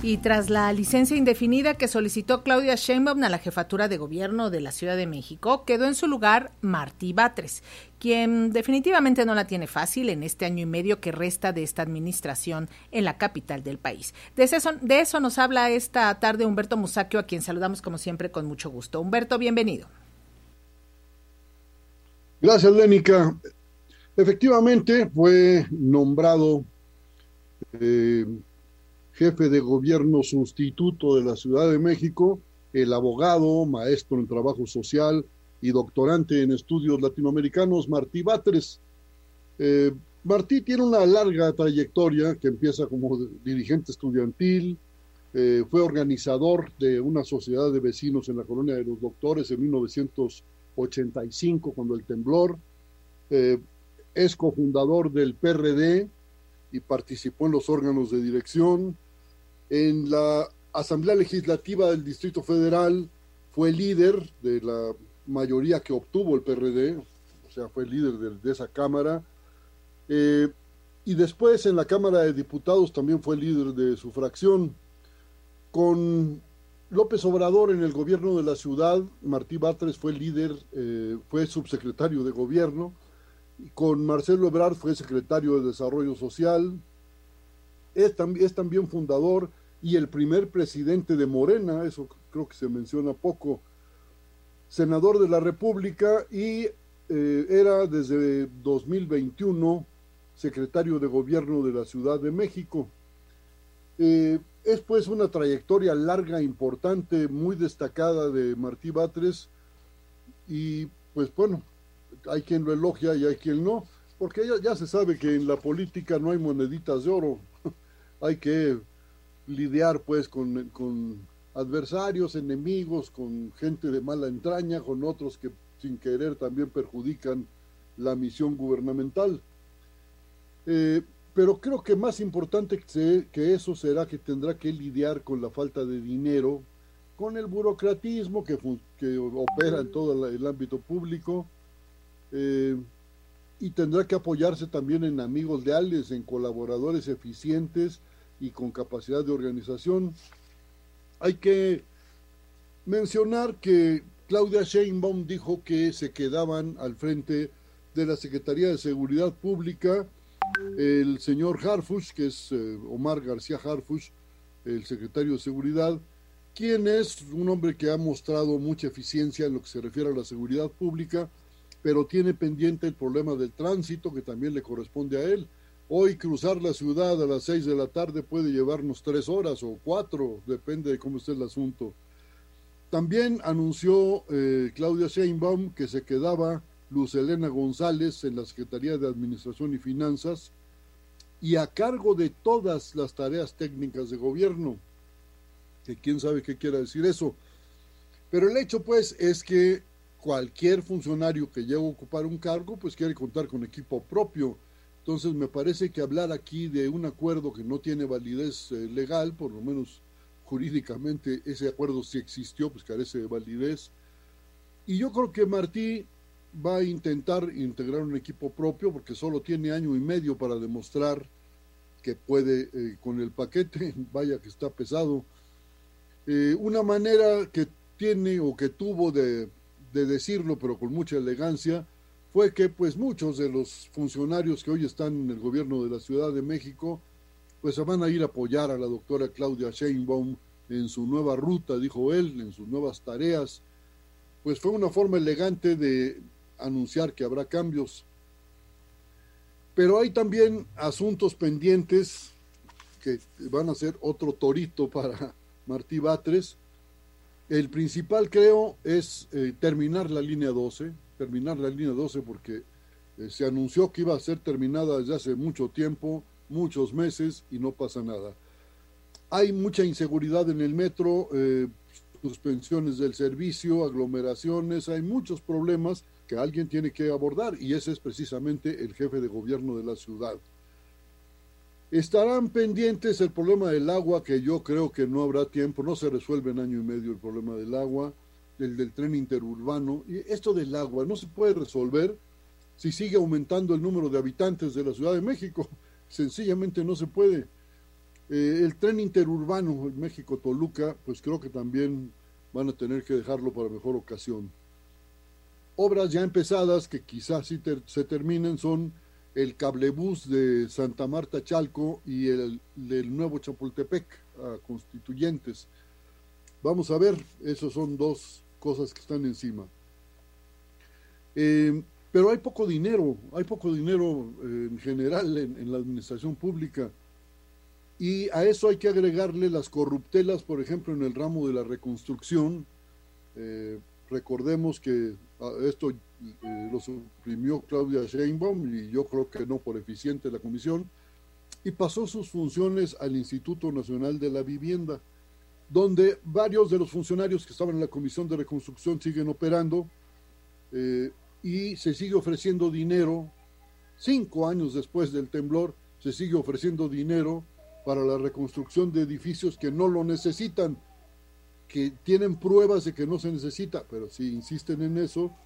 Y tras la licencia indefinida que solicitó Claudia Sheinbaum a la jefatura de gobierno de la Ciudad de México, quedó en su lugar Martí Batres, quien definitivamente no la tiene fácil en este año y medio que resta de esta administración en la capital del país. De eso, de eso nos habla esta tarde Humberto Musacchio, a quien saludamos como siempre con mucho gusto. Humberto, bienvenido. Gracias, Lénica. Efectivamente, fue nombrado eh, jefe de gobierno sustituto de la Ciudad de México, el abogado, maestro en trabajo social y doctorante en estudios latinoamericanos, Martí Batres. Eh, Martí tiene una larga trayectoria que empieza como dirigente estudiantil, eh, fue organizador de una sociedad de vecinos en la colonia de los doctores en 1985, cuando el temblor, eh, es cofundador del PRD y participó en los órganos de dirección, en la Asamblea Legislativa del Distrito Federal fue líder de la mayoría que obtuvo el PRD, o sea, fue líder de, esa Cámara. Eh, y después en la Cámara de Diputados también fue líder de su fracción. Con López Obrador en el gobierno de la ciudad, Martí Batres fue líder, eh, fue subsecretario de gobierno. Con Marcelo Ebrard fue secretario de Desarrollo Social. Es, es también fundador y el primer presidente de Morena, eso creo que se menciona poco, senador de la República y eh, era desde 2021 secretario de gobierno de la Ciudad de México. Eh, es pues una trayectoria larga, importante, muy destacada de Martí Batres y pues bueno, hay quien lo elogia y hay quien no, porque ya se sabe que en la política no hay moneditas de oro, hay que lidiar pues con, con, adversarios, enemigos, con gente de mala entraña, con otros que sin querer también perjudican la misión gubernamental. Eh, pero creo que más importante que eso será que tendrá que lidiar con la falta de dinero, con el burocratismo que, opera en todo el ámbito público, eh, y tendrá que apoyarse también en amigos leales, en colaboradores eficientes, y con capacidad de organización. Hay que mencionar que Claudia Sheinbaum dijo que se quedaban al frente de la Secretaría de Seguridad Pública el señor Harfush, que es eh, Omar García Harfush, el secretario de Seguridad, quien es un hombre que ha mostrado mucha eficiencia en lo que se refiere a la seguridad pública, pero tiene pendiente el problema del tránsito que también le corresponde a él. Hoy cruzar la ciudad a las seis de la tarde puede llevarnos tres horas o cuatro, depende de cómo esté el asunto. También anunció eh, Claudia Sheinbaum que se quedaba Luz Elena González en la Secretaría de Administración y Finanzas y a cargo de todas las tareas técnicas de gobierno. Que quién sabe qué quiera decir eso. Pero el hecho pues es que cualquier funcionario que llegue a ocupar un cargo pues quiere contar con equipo propio entonces me parece que hablar aquí de un acuerdo que no tiene validez eh, legal, por lo menos jurídicamente ese acuerdo si existió, pues carece de validez. Y yo creo que Martí va a intentar integrar un equipo propio porque solo tiene año y medio para demostrar que puede eh, con el paquete, vaya que está pesado. Eh, una manera que tiene o que tuvo de, de decirlo, pero con mucha elegancia, fue que pues muchos de los funcionarios que hoy están en el gobierno de la Ciudad de México pues se van a ir a apoyar a la doctora Claudia Sheinbaum en su nueva ruta, dijo él, en sus nuevas tareas. Pues fue una forma elegante de anunciar que habrá cambios. Pero hay también asuntos pendientes que van a ser otro torito para Martí Batres. El principal, creo, es eh, terminar la línea 12, terminar la línea 12 porque eh, se anunció que iba a ser terminada desde hace mucho tiempo, muchos meses y no pasa nada. Hay mucha inseguridad en el metro, eh, suspensiones del servicio, aglomeraciones, hay muchos problemas que alguien tiene que abordar y ese es precisamente el jefe de gobierno de la ciudad. Estarán pendientes el problema del agua, que yo creo que no habrá tiempo, no se resuelve en año y medio el problema del agua el del tren interurbano. Y esto del agua no se puede resolver si sigue aumentando el número de habitantes de la Ciudad de México. Sencillamente no se puede. Eh, el tren interurbano México-Toluca, pues creo que también van a tener que dejarlo para mejor ocasión. Obras ya empezadas que quizás sí se terminen son el cablebús de Santa Marta Chalco y el del nuevo Chapultepec a Constituyentes. Vamos a ver, esas son dos cosas que están encima. Eh, pero hay poco dinero, hay poco dinero eh, en general en, la administración pública. Y a eso hay que agregarle las corruptelas, por ejemplo, en el ramo de la reconstrucción. Eh, recordemos que ah, esto lo suprimió Claudia Sheinbaum y yo creo que no por eficiente la comisión, y pasó sus funciones al Instituto Nacional de la Vivienda donde varios de los funcionarios que estaban en la Comisión de Reconstrucción siguen operando eh, y se sigue ofreciendo dinero, cinco años después del temblor, se sigue ofreciendo dinero para la reconstrucción de edificios que no lo necesitan, que tienen pruebas de que no se necesita, pero sí insisten en eso.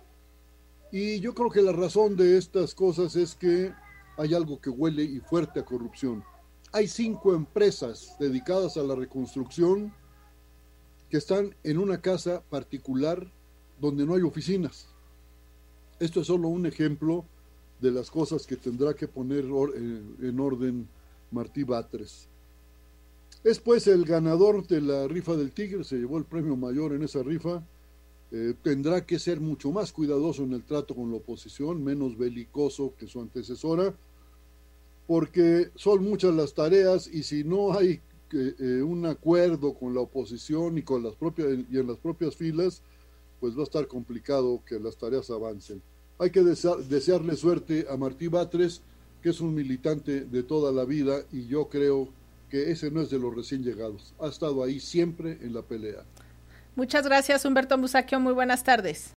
Y yo creo que la razón de estas cosas es que hay algo que huele y fuerte a corrupción. Hay cinco empresas dedicadas a la reconstrucción que están en una casa particular donde no hay oficinas. Esto es solo un ejemplo de las cosas que tendrá que poner eh, en orden Martí Batres. Es pues el ganador de la rifa del Tigre, se llevó el premio mayor en esa rifa. Eh, tendrá que ser mucho más cuidadoso en el trato con la oposición, menos belicoso que su antecesora, porque son muchas las tareas y si no hay eh, un acuerdo con la oposición y con las propias y en las propias filas, pues va a estar complicado que las tareas avancen. Hay que desearle suerte a Martí Batres, que es un militante de toda la vida y yo creo que ese no es de los recién llegados. Ha estado ahí siempre en la pelea. Muchas gracias, Humberto Musaquio. Muy buenas tardes.